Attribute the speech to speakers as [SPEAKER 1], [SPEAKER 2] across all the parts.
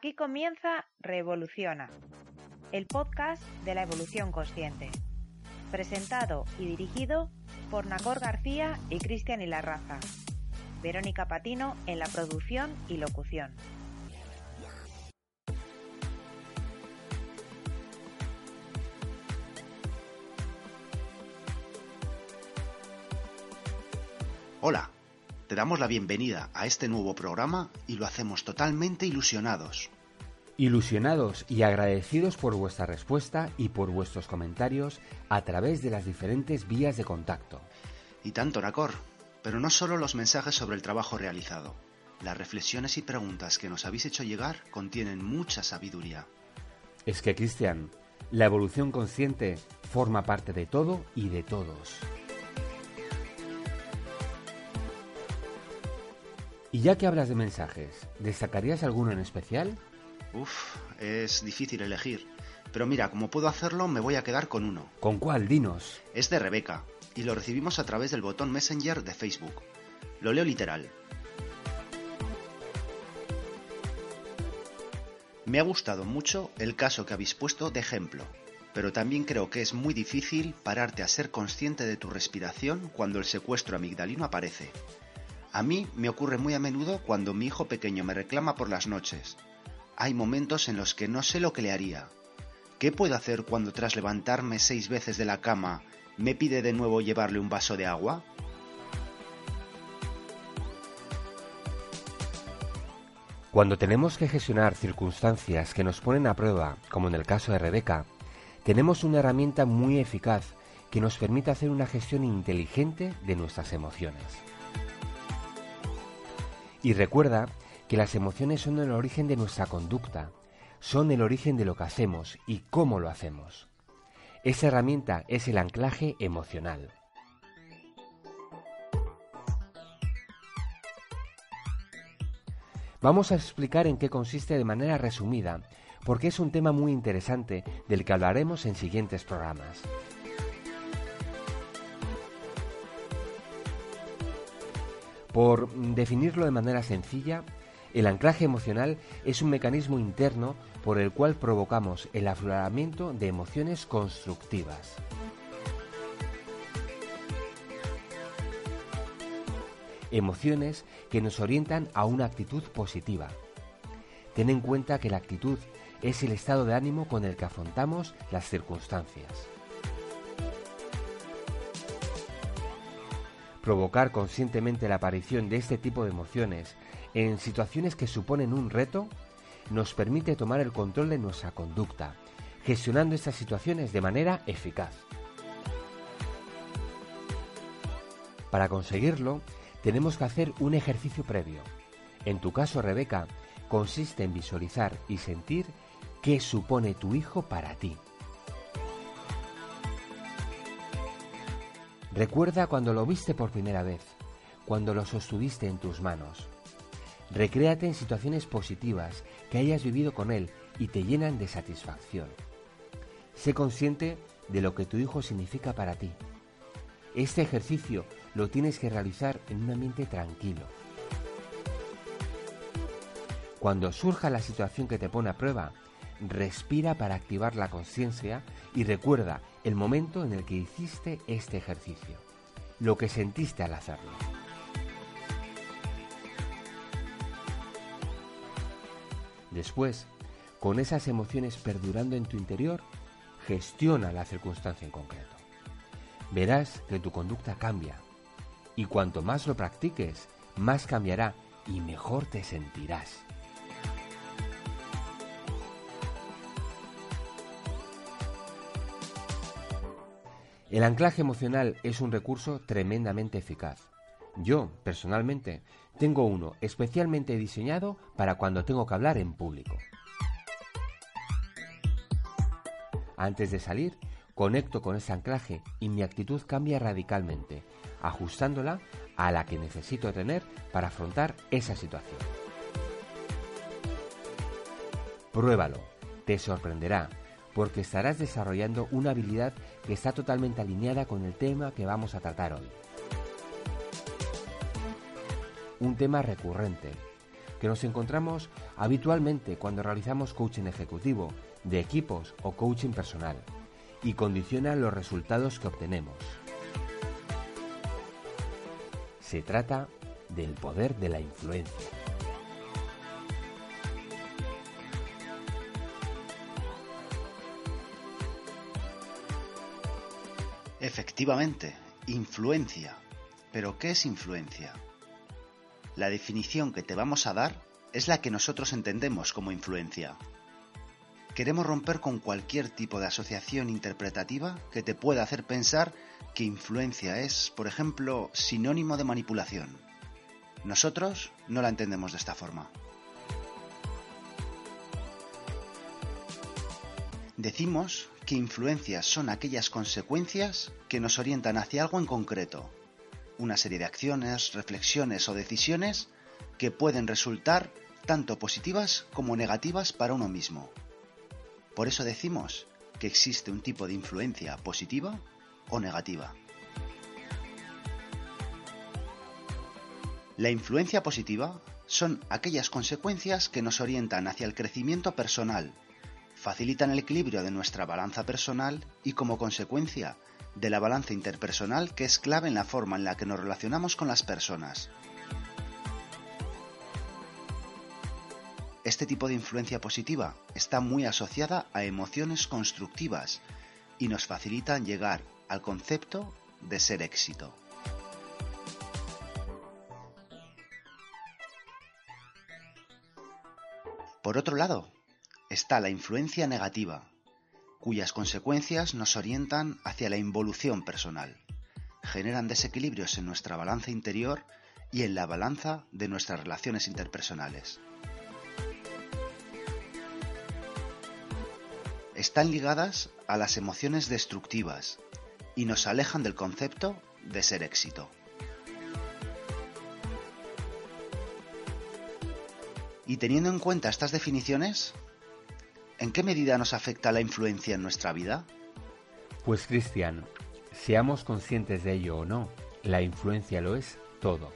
[SPEAKER 1] Aquí comienza Revoluciona, el podcast de la evolución consciente, presentado y dirigido por Nacor García y Cristian Ilarraza. Verónica Patino en la producción y locución.
[SPEAKER 2] Hola, damos la bienvenida a este nuevo programa y lo hacemos totalmente ilusionados.
[SPEAKER 3] Ilusionados y agradecidos por vuestra respuesta y por vuestros comentarios a través de las diferentes vías de contacto.
[SPEAKER 2] Y tanto, Nacor, pero no solo los mensajes sobre el trabajo realizado. Las reflexiones y preguntas que nos habéis hecho llegar contienen mucha sabiduría.
[SPEAKER 3] Es que, Cristian, la evolución consciente forma parte de todo y de todos. Y ya que hablas de mensajes, ¿destacarías alguno en especial?
[SPEAKER 2] Uf, es difícil elegir. Pero mira, como puedo hacerlo, me voy a quedar con uno.
[SPEAKER 3] ¿Con cuál? Dinos.
[SPEAKER 2] Es de Rebeca, y lo recibimos a través del botón Messenger de Facebook. Lo leo literal. Me ha gustado mucho el caso que habéis puesto de ejemplo, pero también creo que es muy difícil pararte a ser consciente de tu respiración cuando el secuestro amigdalino aparece. A mí me ocurre muy a menudo cuando mi hijo pequeño me reclama por las noches. Hay momentos en los que no sé lo que le haría. ¿Qué puedo hacer cuando tras levantarme seis veces de la cama me pide de nuevo llevarle un vaso de agua?
[SPEAKER 3] Cuando tenemos que gestionar circunstancias que nos ponen a prueba, como en el caso de Rebeca, tenemos una herramienta muy eficaz que nos permite hacer una gestión inteligente de nuestras emociones. Y recuerda que las emociones son el origen de nuestra conducta, son el origen de lo que hacemos y cómo lo hacemos. Esa herramienta es el anclaje emocional. Vamos a explicar en qué consiste de manera resumida, porque es un tema muy interesante del que hablaremos en siguientes programas. Por definirlo de manera sencilla, el anclaje emocional es un mecanismo interno por el cual provocamos el afloramiento de emociones constructivas. Emociones que nos orientan a una actitud positiva. Ten en cuenta que la actitud es el estado de ánimo con el que afrontamos las circunstancias. Provocar conscientemente la aparición de este tipo de emociones en situaciones que suponen un reto nos permite tomar el control de nuestra conducta, gestionando estas situaciones de manera eficaz. Para conseguirlo, tenemos que hacer un ejercicio previo. En tu caso, Rebeca, consiste en visualizar y sentir qué supone tu hijo para ti. Recuerda cuando lo viste por primera vez, cuando lo sostuviste en tus manos. Recréate en situaciones positivas que hayas vivido con él y te llenan de satisfacción. Sé consciente de lo que tu hijo significa para ti. Este ejercicio lo tienes que realizar en un ambiente tranquilo. Cuando surja la situación que te pone a prueba, respira para activar la conciencia y recuerda el momento en el que hiciste este ejercicio, lo que sentiste al hacerlo. Después, con esas emociones perdurando en tu interior, gestiona la circunstancia en concreto. Verás que tu conducta cambia y cuanto más lo practiques, más cambiará y mejor te sentirás. El anclaje emocional es un recurso tremendamente eficaz. Yo, personalmente, Tengo uno especialmente diseñado para cuando tengo que hablar en público. Antes de salir, conecto con ese anclaje y mi actitud cambia radicalmente, ajustándola a la que necesito tener para afrontar esa situación. Pruébalo, te sorprenderá, porque estarás desarrollando una habilidad que está totalmente alineada con el tema que vamos a tratar hoy. Un tema recurrente, que nos encontramos habitualmente cuando realizamos coaching ejecutivo, de equipos o coaching personal y condiciona los resultados que obtenemos. Se trata del poder de la influencia.
[SPEAKER 2] Efectivamente, influencia. Pero ¿qué es influencia? La definición que te vamos a dar es la que nosotros entendemos como influencia queremos romper con cualquier tipo de asociación interpretativa que te pueda hacer pensar que influencia es, por ejemplo, sinónimo de manipulación. Nosotros no la entendemos de esta forma. Decimos que influencias son aquellas consecuencias que nos orientan hacia algo en concreto, una serie de acciones, reflexiones o decisiones que pueden resultar tanto positivas como negativas para uno mismo. Por eso decimos que existe un tipo de influencia positiva o negativa. La influencia positiva son aquellas consecuencias que nos orientan hacia el crecimiento personal, facilitan el equilibrio de nuestra balanza personal y como consecuencia de la balanza interpersonal que es clave en la forma en la que nos relacionamos con las personas. Este tipo de influencia positiva está muy asociada a emociones constructivas y nos facilitan llegar al concepto de ser éxito. Por otro lado, está la influencia negativa, cuyas consecuencias nos orientan hacia la involución personal, generan desequilibrios en nuestra balanza interior y en la balanza de nuestras relaciones interpersonales. están ligadas a las emociones destructivas y nos alejan del concepto de ser éxito. Y teniendo en cuenta estas definiciones, ¿en qué medida nos afecta la influencia en nuestra vida?
[SPEAKER 3] Pues Cristian, seamos conscientes de ello o no, la influencia lo es todo.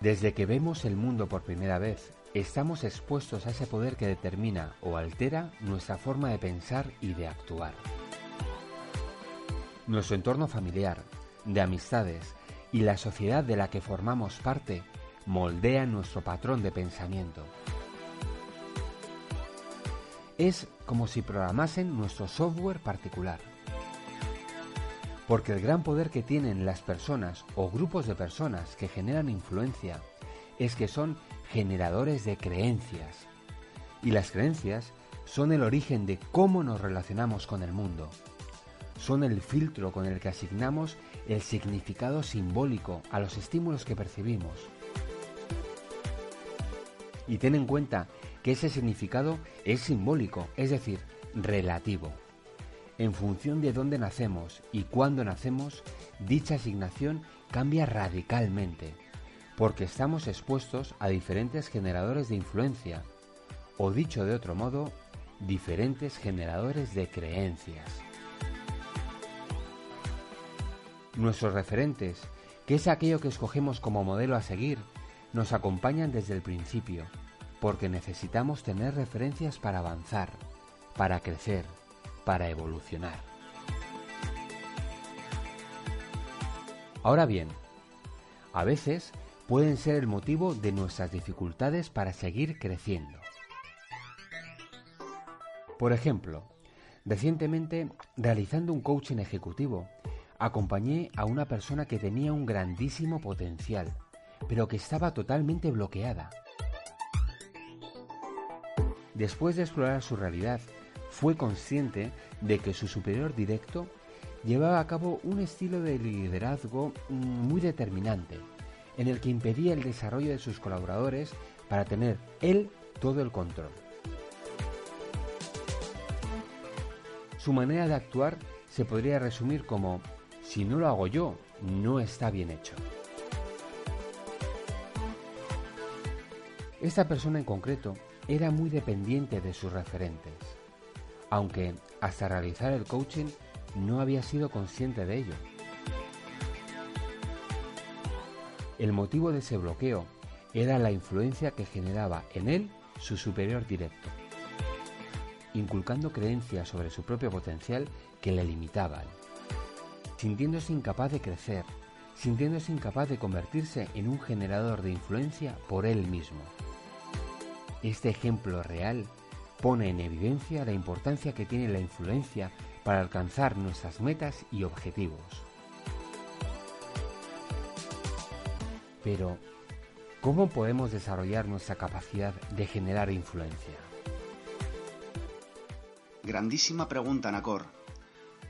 [SPEAKER 3] Desde que vemos el mundo por primera vez estamos expuestos a ese poder que determina o altera nuestra forma de pensar y de actuar. Nuestro entorno familiar, de amistades y la sociedad de la que formamos parte moldean nuestro patrón de pensamiento. Es como si programasen nuestro software particular. Porque el gran poder que tienen las personas o grupos de personas que generan influencia es que son generadores de creencias. Y las creencias son el origen de cómo nos relacionamos con el mundo. Son el filtro con el que asignamos el significado simbólico a los estímulos que percibimos. Y ten en cuenta que ese significado es simbólico, es decir, relativo. En función de dónde nacemos y cuándo nacemos, dicha asignación cambia radicalmente porque estamos expuestos a diferentes generadores de influencia, o dicho de otro modo, diferentes generadores de creencias. Nuestros referentes, que es aquello que escogemos como modelo a seguir, nos acompañan desde el principio, porque necesitamos tener referencias para avanzar, para crecer, para evolucionar. Ahora bien, a veces pueden ser el motivo de nuestras dificultades para seguir creciendo. Por ejemplo, recientemente, realizando un coaching ejecutivo, acompañé a una persona que tenía un grandísimo potencial, pero que estaba totalmente bloqueada. Después de explorar su realidad, fue consciente de que su superior directo llevaba a cabo un estilo de liderazgo mm, muy determinante, en el que impedía el desarrollo de sus colaboradores para tener él todo el control. Su manera de actuar se podría resumir como, si no lo hago yo, no está bien hecho. Esta persona en concreto era muy dependiente de sus referentes, aunque hasta realizar el coaching no había sido consciente de ello. El motivo de ese bloqueo era la influencia que generaba en él su superior directo, inculcando creencias sobre su propio potencial que le limitaban, sintiéndose incapaz de crecer, sintiéndose incapaz de convertirse en un generador de influencia por él mismo. Este ejemplo real pone en evidencia la importancia que tiene la influencia para alcanzar nuestras metas y objetivos. Pero, ¿cómo podemos desarrollar nuestra capacidad de generar influencia?
[SPEAKER 2] Grandísima pregunta, Nacor.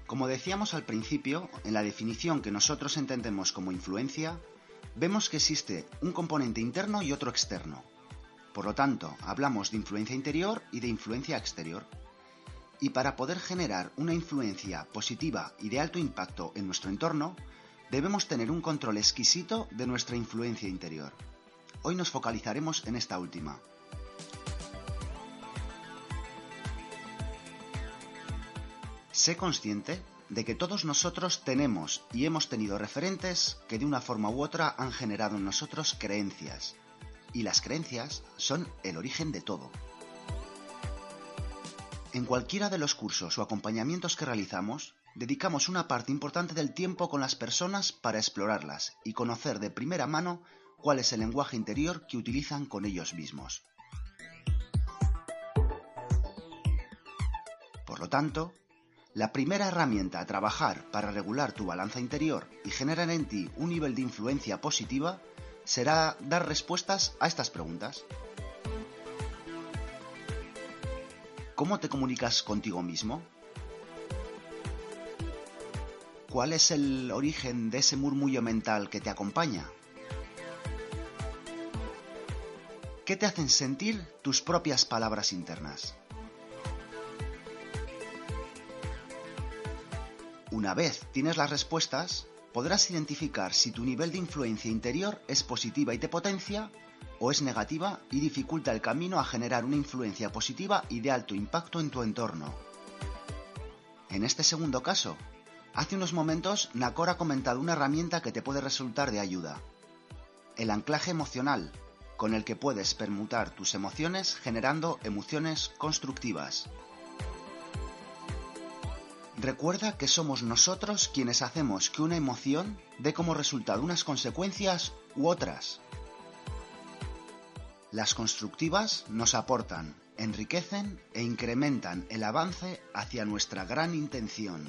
[SPEAKER 2] Como decíamos al principio, en la definición que nosotros entendemos como influencia, vemos que existe un componente interno y otro externo. Por lo tanto, hablamos de influencia interior y de influencia exterior. Y para poder generar una influencia positiva y de alto impacto en nuestro entorno, debemos tener un control exquisito de nuestra influencia interior. Hoy nos focalizaremos en esta última. Sé consciente de que todos nosotros tenemos y hemos tenido referentes que de una forma u otra han generado en nosotros creencias, y las creencias son el origen de todo. En cualquiera de los cursos o acompañamientos que realizamos, dedicamos una parte importante del tiempo con las personas para explorarlas y conocer de primera mano cuál es el lenguaje interior que utilizan con ellos mismos. Por lo tanto, la primera herramienta a trabajar para regular tu balanza interior y generar en ti un nivel de influencia positiva será dar respuestas a estas preguntas. ¿Cómo te comunicas contigo mismo? ¿Cuál es el origen de ese murmullo mental que te acompaña? ¿Qué te hacen sentir tus propias palabras internas? Una vez tienes las respuestas, podrás identificar si tu nivel de influencia interior es positiva y te potencia o es negativa y dificulta el camino a generar una influencia positiva y de alto impacto en tu entorno. En este segundo caso, hace unos momentos Nacor ha comentado una herramienta que te puede resultar de ayuda. El anclaje emocional, con el que puedes permutar tus emociones generando emociones constructivas. Recuerda que somos nosotros quienes hacemos que una emoción dé como resultado unas consecuencias u otras. Las constructivas nos aportan, enriquecen e incrementan el avance hacia nuestra gran intención.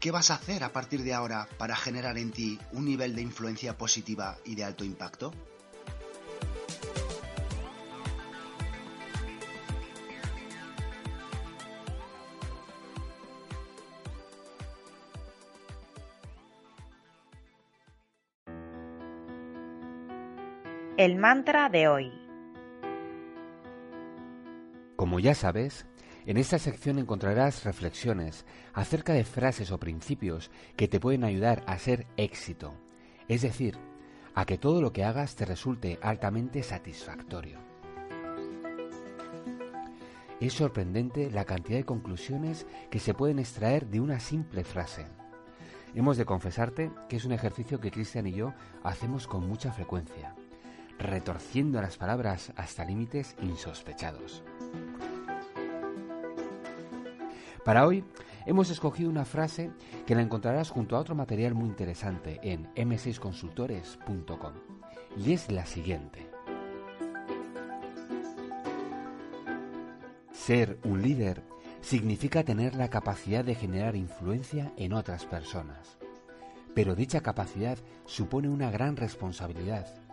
[SPEAKER 2] ¿Qué vas a hacer a partir de ahora para generar en ti un nivel de influencia positiva y de alto impacto?
[SPEAKER 1] El mantra de hoy.
[SPEAKER 3] Como ya sabes, en esta sección encontrarás reflexiones acerca de frases o principios que te pueden ayudar a ser éxito, es decir, a que todo lo que hagas te resulte altamente satisfactorio. Es sorprendente la cantidad de conclusiones que se pueden extraer de una simple frase. Hemos de confesarte que es un ejercicio que Cristian y yo hacemos con mucha frecuencia retorciendo las palabras hasta límites insospechados. Para hoy hemos escogido una frase que la encontrarás junto a otro material muy interesante en m6consultores.com y es la siguiente. Ser un líder significa tener la capacidad de generar influencia en otras personas, pero dicha capacidad supone una gran responsabilidad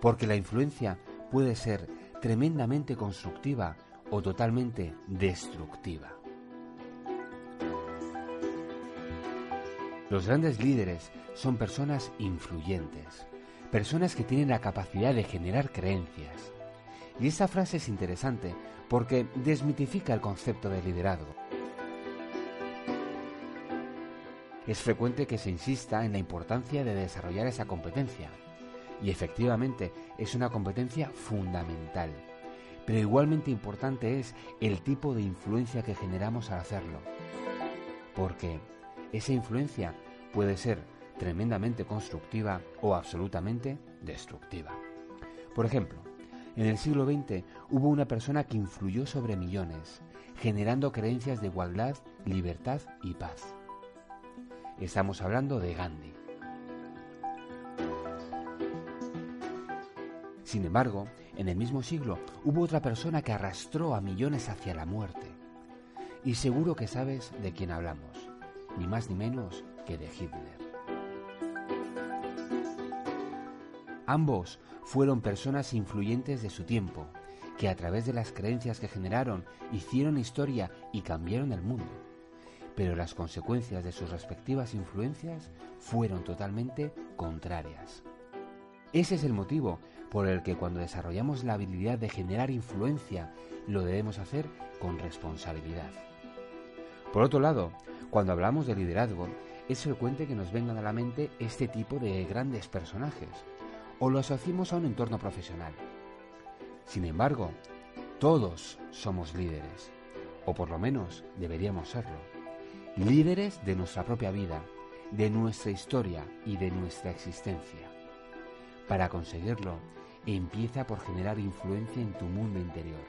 [SPEAKER 3] porque la influencia puede ser tremendamente constructiva o totalmente destructiva. Los grandes líderes son personas influyentes, personas que tienen la capacidad de generar creencias. Y esta frase es interesante porque desmitifica el concepto de liderazgo. Es frecuente que se insista en la importancia de desarrollar esa competencia, y efectivamente es una competencia fundamental. Pero igualmente importante es el tipo de influencia que generamos al hacerlo, porque esa influencia puede ser tremendamente constructiva o absolutamente destructiva. Por ejemplo, en el siglo XX hubo una persona que influyó sobre millones, generando creencias de igualdad, libertad y paz. Estamos hablando de Gandhi. Sin embargo, en el mismo siglo hubo otra persona que arrastró a millones hacia la muerte. Y seguro que sabes de quién hablamos, ni más ni menos que de Hitler. Ambos fueron personas influyentes de su tiempo, que a través de las creencias que generaron hicieron historia y cambiaron el mundo. Pero las consecuencias de sus respectivas influencias fueron totalmente contrarias. Ese es el motivo por el que cuando desarrollamos la habilidad de generar influencia, lo debemos hacer con responsabilidad. Por otro lado, cuando hablamos de liderazgo, es frecuente que nos vengan a la mente este tipo de grandes personajes, o lo asociamos a un entorno profesional. Sin embargo, todos somos líderes, o por lo menos deberíamos serlo. Líderes de nuestra propia vida, de nuestra historia y de nuestra existencia. Para conseguirlo, empieza por generar influencia en tu mundo interior,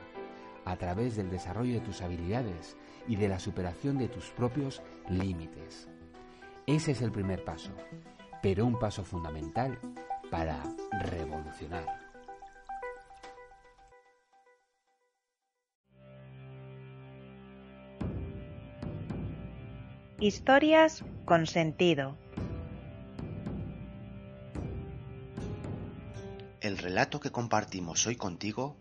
[SPEAKER 3] a través del desarrollo de tus habilidades y de la superación de tus propios límites. Ese es el primer paso, pero un paso fundamental para revolucionar.
[SPEAKER 1] Historias con sentido.
[SPEAKER 2] Relato que compartimos hoy contigo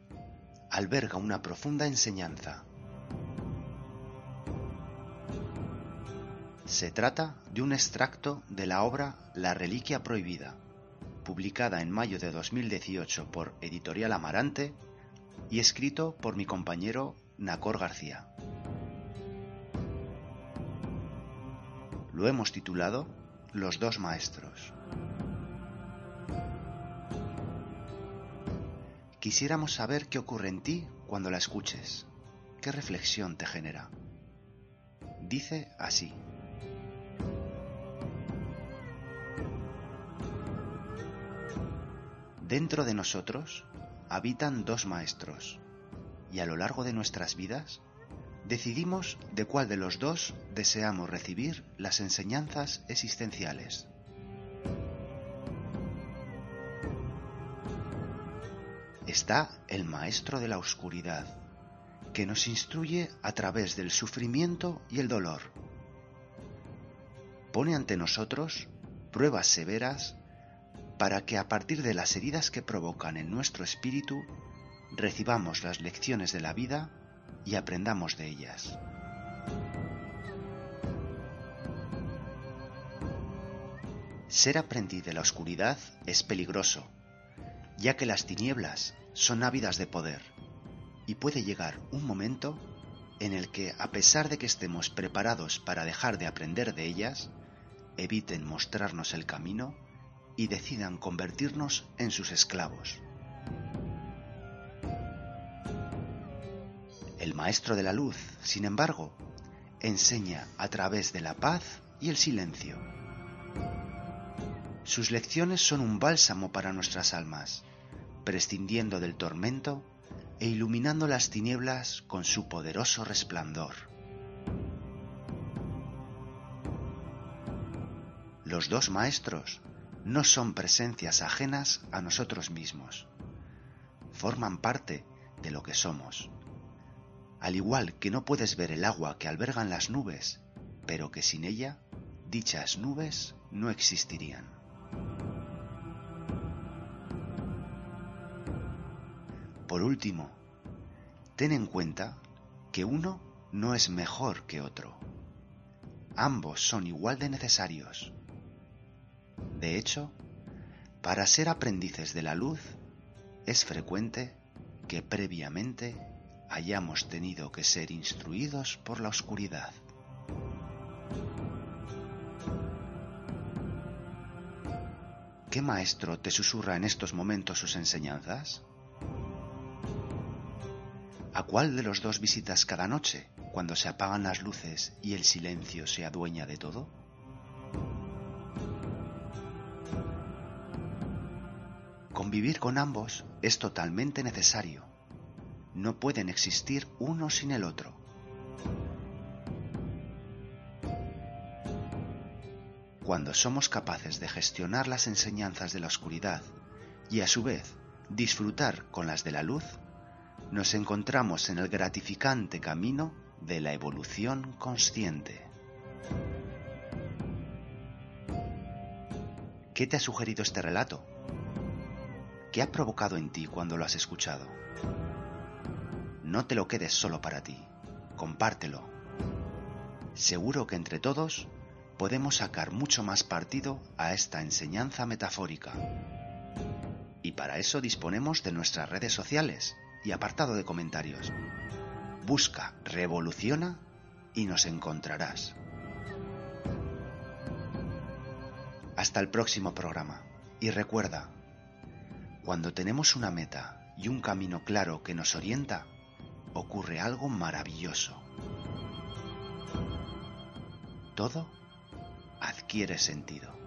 [SPEAKER 2] alberga una profunda enseñanza. Se trata de un extracto de la obra La Reliquia Prohibida, publicada en mayo de 2018 por Editorial Amarante y escrito por mi compañero Nacor García. Lo hemos titulado Los dos maestros. Quisiéramos saber qué ocurre en ti cuando la escuches, qué reflexión te genera. Dice así. Dentro de nosotros habitan dos maestros y a lo largo de nuestras vidas decidimos de cuál de los dos deseamos recibir las enseñanzas existenciales. Está el maestro de la oscuridad, que nos instruye a través del sufrimiento y el dolor. Pone ante nosotros pruebas severas para que a partir de las heridas que provocan en nuestro espíritu recibamos las lecciones de la vida y aprendamos de ellas. Ser aprendiz de la oscuridad es peligroso, ya que las tinieblas son ávidas de poder y puede llegar un momento en el que, a pesar de que estemos preparados para dejar de aprender de ellas, eviten mostrarnos el camino y decidan convertirnos en sus esclavos. El Maestro de la Luz, sin embargo, enseña a través de la paz y el silencio. Sus lecciones son un bálsamo para nuestras almas, prescindiendo del tormento e iluminando las tinieblas con su poderoso resplandor. Los dos maestros no son presencias ajenas a nosotros mismos. Forman parte de lo que somos. Al igual que no puedes ver el agua que albergan las nubes, pero que sin ella dichas nubes no existirían. Por último, ten en cuenta que uno no es mejor que otro. Ambos son igual de necesarios. De hecho, para ser aprendices de la luz, es frecuente que previamente hayamos tenido que ser instruidos por la oscuridad. ¿Qué maestro te susurra en estos momentos sus enseñanzas? ¿A cuál de los dos visitas cada noche cuando se apagan las luces y el silencio se adueña de todo? Convivir con ambos es totalmente necesario. No pueden existir uno sin el otro. Cuando somos capaces de gestionar las enseñanzas de la oscuridad y a su vez disfrutar con las de la luz, nos encontramos en el gratificante camino de la evolución consciente. ¿Qué te ha sugerido este relato? ¿Qué ha provocado en ti cuando lo has escuchado? No te lo quedes solo para ti, compártelo. Seguro que entre todos podemos sacar mucho más partido a esta enseñanza metafórica. Y para eso disponemos de nuestras redes sociales y apartado de comentarios. Busca Revoluciona y nos encontrarás. Hasta el próximo programa. Y recuerda, cuando tenemos una meta y un camino claro que nos orienta, ocurre algo maravilloso. Todo adquiere sentido.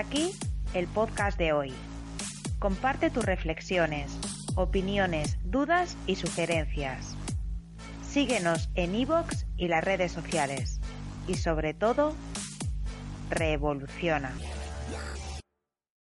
[SPEAKER 1] Aquí el podcast de hoy. Comparte tus reflexiones, opiniones, dudas y sugerencias. Síguenos en iVoox y las redes sociales. Y sobre todo, revoluciona.